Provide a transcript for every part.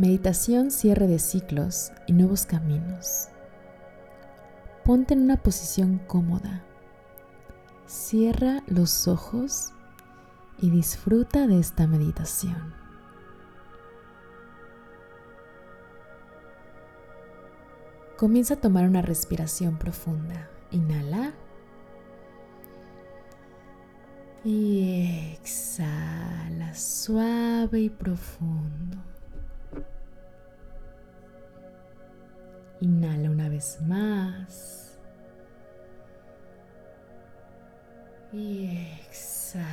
Meditación, cierre de ciclos y nuevos caminos. Ponte en una posición cómoda. Cierra los ojos y disfruta de esta meditación. Comienza a tomar una respiración profunda. Inhala. Y exhala suave y profundo. Inhala una vez más. Y exhala.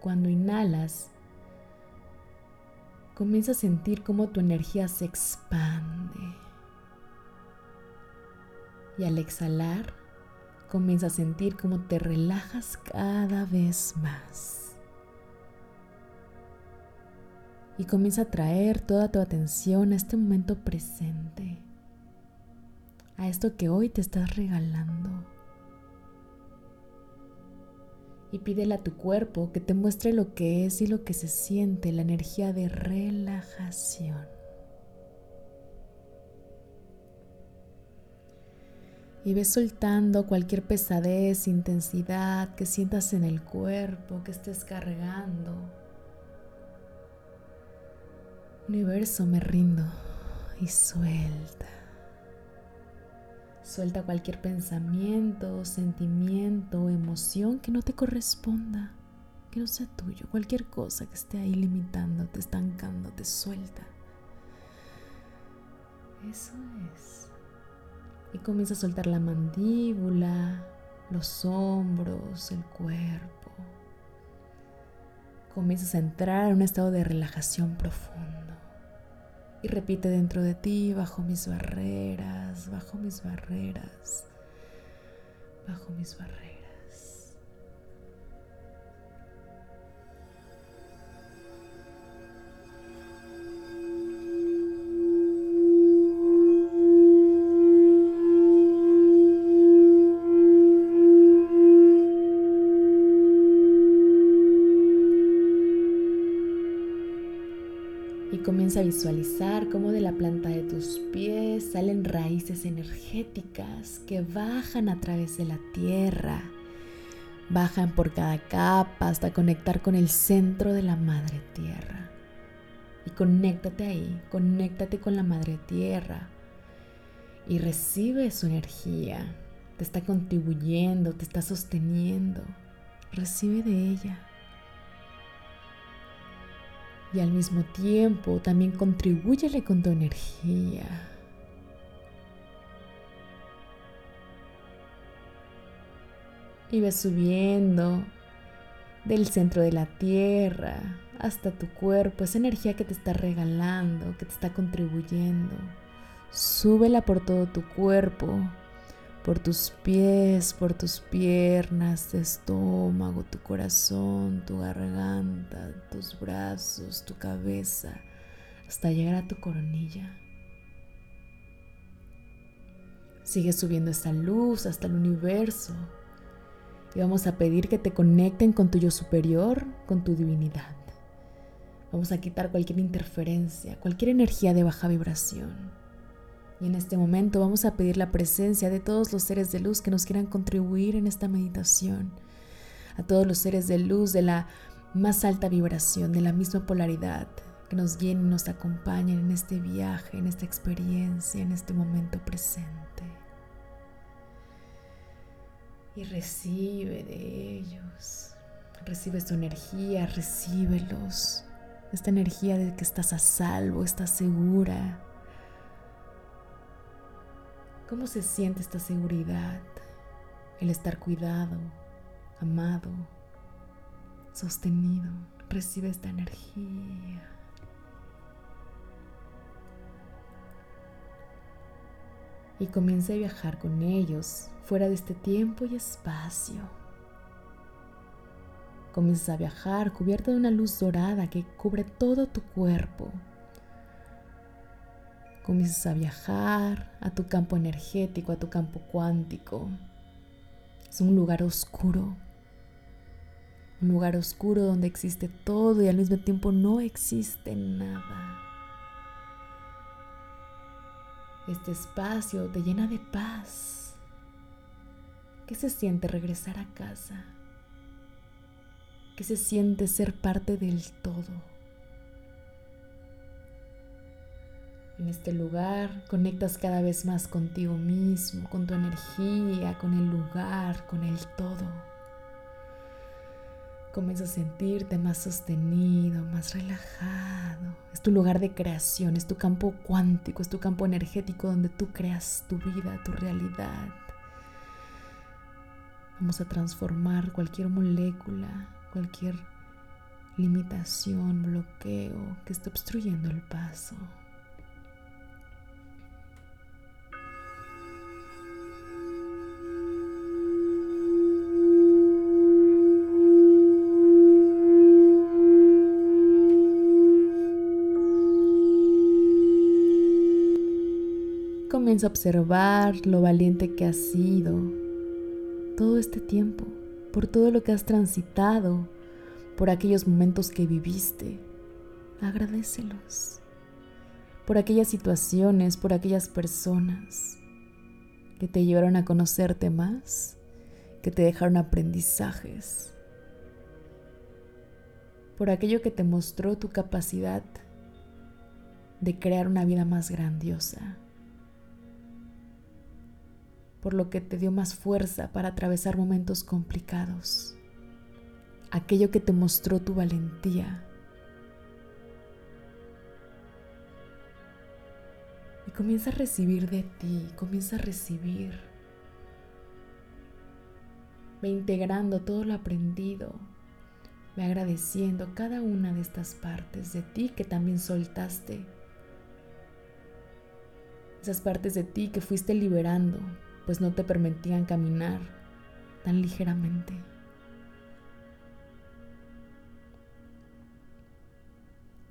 Cuando inhalas, comienza a sentir cómo tu energía se expande. Y al exhalar, comienza a sentir cómo te relajas cada vez más. Y comienza a traer toda tu atención a este momento presente, a esto que hoy te estás regalando. Y pídele a tu cuerpo que te muestre lo que es y lo que se siente, la energía de relajación. Y ves soltando cualquier pesadez, intensidad que sientas en el cuerpo, que estés cargando Universo, me rindo y suelta. Suelta cualquier pensamiento, sentimiento emoción que no te corresponda, que no sea tuyo. Cualquier cosa que esté ahí limitándote, estancándote, suelta. Eso es. Y comienza a soltar la mandíbula, los hombros, el cuerpo. Comienzas a entrar en un estado de relajación profundo. Y repite dentro de ti, bajo mis barreras, bajo mis barreras, bajo mis barreras. Comienza a visualizar cómo de la planta de tus pies salen raíces energéticas que bajan a través de la tierra, bajan por cada capa hasta conectar con el centro de la madre tierra. Y conéctate ahí, conéctate con la madre tierra y recibe su energía. Te está contribuyendo, te está sosteniendo. Recibe de ella y al mismo tiempo también contribúyele con tu energía. Y ves subiendo del centro de la tierra hasta tu cuerpo, esa energía que te está regalando, que te está contribuyendo. Súbela por todo tu cuerpo por tus pies, por tus piernas, tu estómago, tu corazón, tu garganta, tus brazos, tu cabeza, hasta llegar a tu coronilla. Sigue subiendo esta luz hasta el universo y vamos a pedir que te conecten con tu yo superior, con tu divinidad. Vamos a quitar cualquier interferencia, cualquier energía de baja vibración. Y en este momento vamos a pedir la presencia de todos los seres de luz que nos quieran contribuir en esta meditación. A todos los seres de luz de la más alta vibración, de la misma polaridad, que nos guíen y nos acompañen en este viaje, en esta experiencia, en este momento presente. Y recibe de ellos, recibe su energía, recíbelos. Esta energía de que estás a salvo, estás segura, ¿Cómo se siente esta seguridad? El estar cuidado, amado, sostenido. Recibe esta energía. Y comienza a viajar con ellos fuera de este tiempo y espacio. Comienzas a viajar cubierta de una luz dorada que cubre todo tu cuerpo Comienzas a viajar a tu campo energético, a tu campo cuántico. Es un lugar oscuro. Un lugar oscuro donde existe todo y al mismo tiempo no existe nada. Este espacio te llena de paz. ¿Qué se siente regresar a casa? ¿Qué se siente ser parte del todo? En este lugar conectas cada vez más contigo mismo, con tu energía, con el lugar, con el todo. Comienzas a sentirte más sostenido, más relajado. Es tu lugar de creación, es tu campo cuántico, es tu campo energético donde tú creas tu vida, tu realidad. Vamos a transformar cualquier molécula, cualquier limitación, bloqueo que esté obstruyendo el paso. Comienza a observar lo valiente que has sido todo este tiempo, por todo lo que has transitado, por aquellos momentos que viviste. Agradecelos. Por aquellas situaciones, por aquellas personas que te llevaron a conocerte más, que te dejaron aprendizajes. Por aquello que te mostró tu capacidad de crear una vida más grandiosa por lo que te dio más fuerza para atravesar momentos complicados, aquello que te mostró tu valentía. Y comienza a recibir de ti, comienza a recibir. Ve integrando todo lo aprendido, ve agradeciendo cada una de estas partes de ti que también soltaste. Esas partes de ti que fuiste liberando, pues no te permitían caminar tan ligeramente.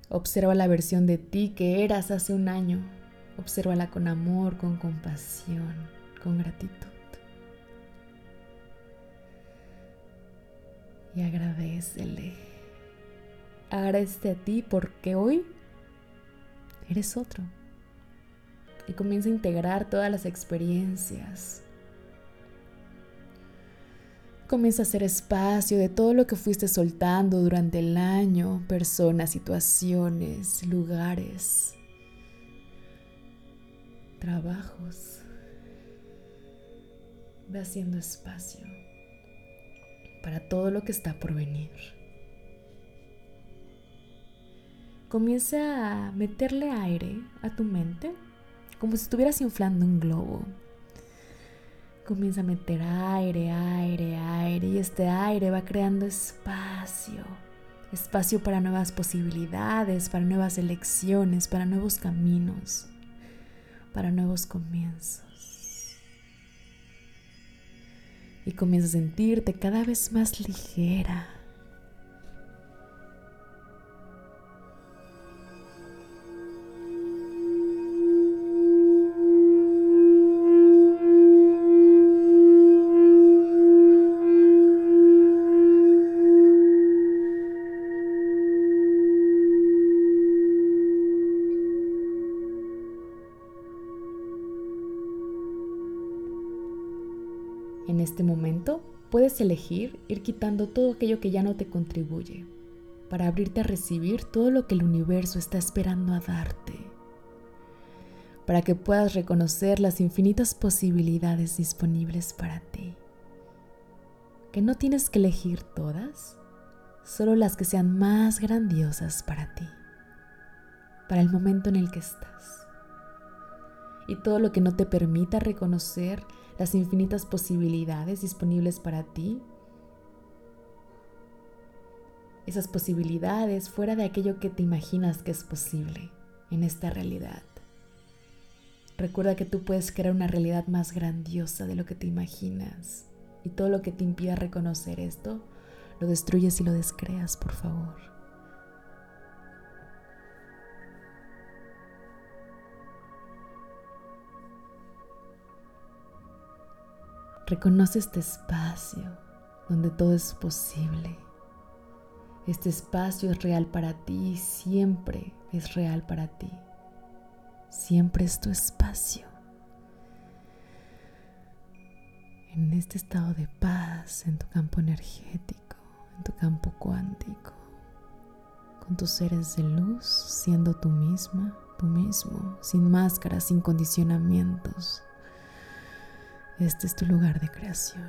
Observa la versión de ti que eras hace un año. Obsérvala con amor, con compasión, con gratitud. Y agradecele. Agradece a ti porque hoy eres otro y comienza a integrar todas las experiencias. Comienza a hacer espacio de todo lo que fuiste soltando durante el año, personas, situaciones, lugares, trabajos. Ve haciendo espacio para todo lo que está por venir. Comienza a meterle aire a tu mente como si estuvieras inflando un globo. Comienza a meter aire, aire, aire y este aire va creando espacio. Espacio para nuevas posibilidades, para nuevas elecciones, para nuevos caminos, para nuevos comienzos. Y comienza a sentirte cada vez más ligera En este momento puedes elegir ir quitando todo aquello que ya no te contribuye para abrirte a recibir todo lo que el universo está esperando a darte, para que puedas reconocer las infinitas posibilidades disponibles para ti, que no tienes que elegir todas, solo las que sean más grandiosas para ti, para el momento en el que estás. Y todo lo que no te permita reconocer las infinitas posibilidades disponibles para ti. Esas posibilidades fuera de aquello que te imaginas que es posible en esta realidad. Recuerda que tú puedes crear una realidad más grandiosa de lo que te imaginas. Y todo lo que te impida reconocer esto, lo destruyes y lo descreas, por favor. Reconoce este espacio donde todo es posible, Este espacio es real para ti, siempre es real para ti. Siempre es tu espacio. En este estado de paz, en tu campo energético, en tu campo cuántico, con tus seres de luz, siendo tú misma, tú mismo, sin máscaras, sin condicionamientos. Este es tu lugar de creación.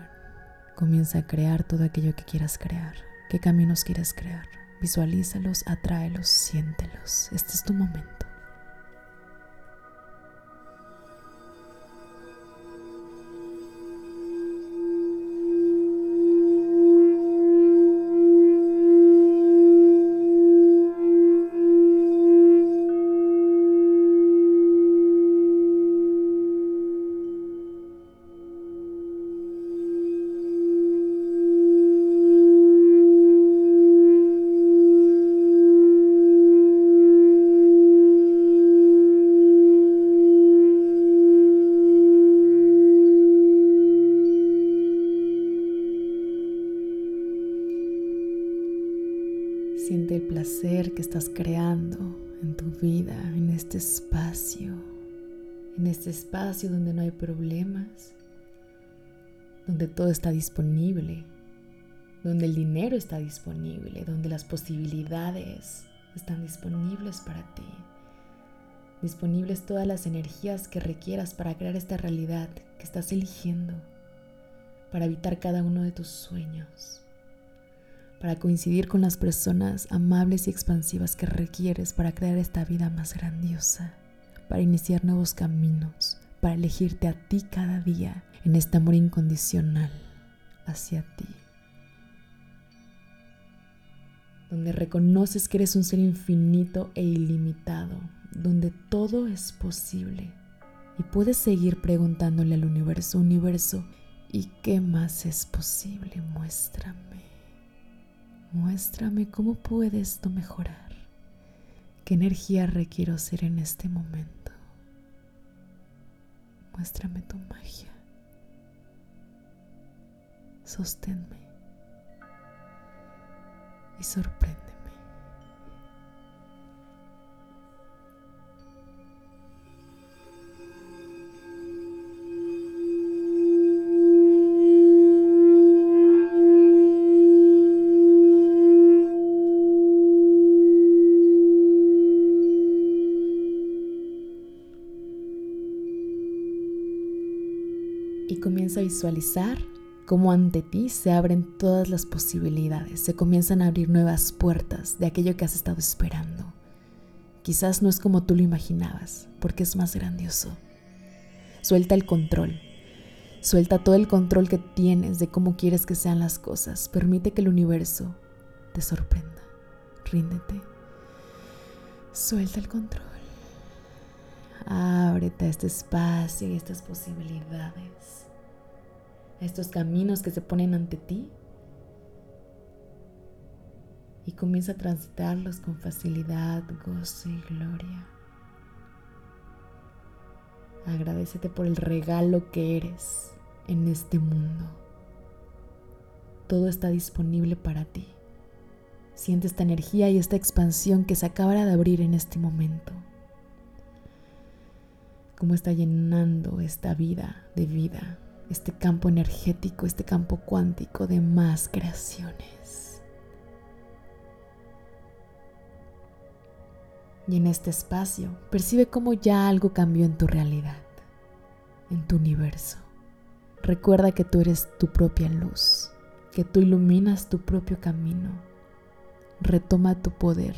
Comienza a crear todo aquello que quieras crear. ¿Qué caminos quieres crear? Visualízalos, atráelos, siéntelos. Este es tu momento. Que estás creando en tu vida, en este espacio, en este espacio donde no hay problemas, donde todo está disponible, donde el dinero está disponible, donde las posibilidades están disponibles para ti, disponibles todas las energías que requieras para crear esta realidad que estás eligiendo, para evitar cada uno de tus sueños para coincidir con las personas amables y expansivas que requieres para crear esta vida más grandiosa, para iniciar nuevos caminos, para elegirte a ti cada día en este amor incondicional hacia ti. Donde reconoces que eres un ser infinito e ilimitado, donde todo es posible. Y puedes seguir preguntándole al universo, universo, ¿y qué más es posible? Muéstrame. Muéstrame cómo puede esto mejorar. ¿Qué energía requiero ser en este momento? Muéstrame tu magia. Sosténme y sorprende. Comienza a visualizar cómo ante ti se abren todas las posibilidades, se comienzan a abrir nuevas puertas de aquello que has estado esperando. Quizás no es como tú lo imaginabas, porque es más grandioso. Suelta el control. Suelta todo el control que tienes de cómo quieres que sean las cosas. Permite que el universo te sorprenda. Ríndete. Suelta el control. Ábrete a este espacio y estas posibilidades, a estos caminos que se ponen ante ti y comienza a transitarlos con facilidad, gozo y gloria. Agradecete por el regalo que eres en este mundo. Todo está disponible para ti. Siente esta energía y esta expansión que se acaba de abrir en este momento cómo está llenando esta vida de vida, este campo energético, este campo cuántico de más creaciones. Y en este espacio percibe cómo ya algo cambió en tu realidad, en tu universo. Recuerda que tú eres tu propia luz, que tú iluminas tu propio camino. Retoma tu poder.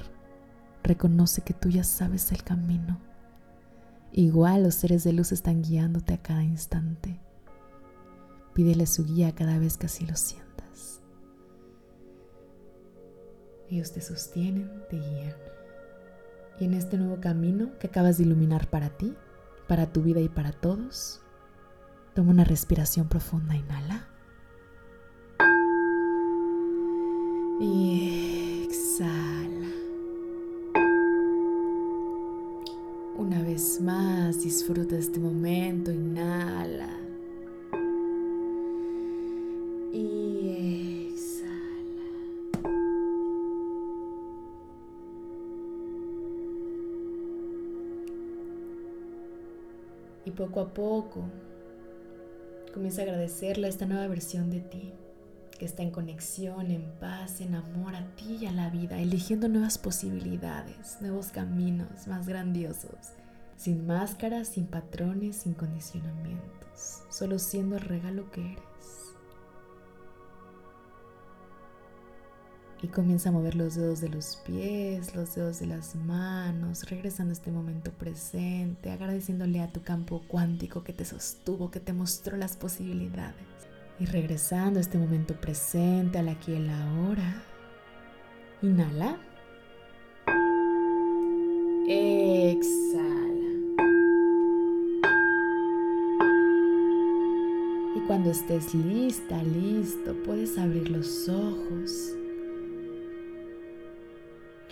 Reconoce que tú ya sabes el camino Igual los seres de luz están guiándote a cada instante. Pídele su guía cada vez que así lo sientas. Ellos te sostienen, te guían. Y en este nuevo camino que acabas de iluminar para ti, para tu vida y para todos, toma una respiración profunda, inhala. Y exhala. Una vez más, disfruta este momento, inhala. Poco a poco comienza a agradecerle a esta nueva versión de ti, que está en conexión, en paz, en amor a ti y a la vida, eligiendo nuevas posibilidades, nuevos caminos más grandiosos, sin máscaras, sin patrones, sin condicionamientos, solo siendo el regalo que eres. Y comienza a mover los dedos de los pies, los dedos de las manos, regresando a este momento presente, agradeciéndole a tu campo cuántico que te sostuvo, que te mostró las posibilidades. Y regresando a este momento presente, al aquí y el ahora. Inhala. Exhala. Y cuando estés lista, listo, puedes abrir los ojos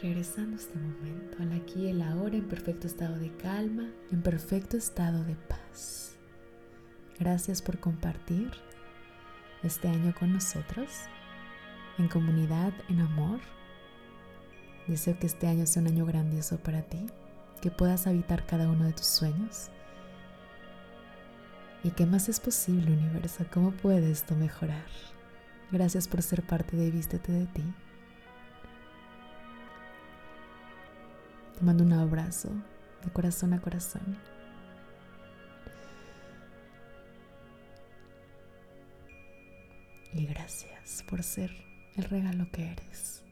regresando este momento, al aquí y el ahora, en perfecto estado de calma, en perfecto estado de paz. Gracias por compartir este año con nosotros, en comunidad, en amor. Deseo que este año sea un año grandioso para ti, que puedas habitar cada uno de tus sueños. ¿Y qué más es posible, universo? ¿Cómo puede esto mejorar? Gracias por ser parte de Vístete de ti. Te mando un abrazo de corazón a corazón. Y gracias por ser el regalo que eres.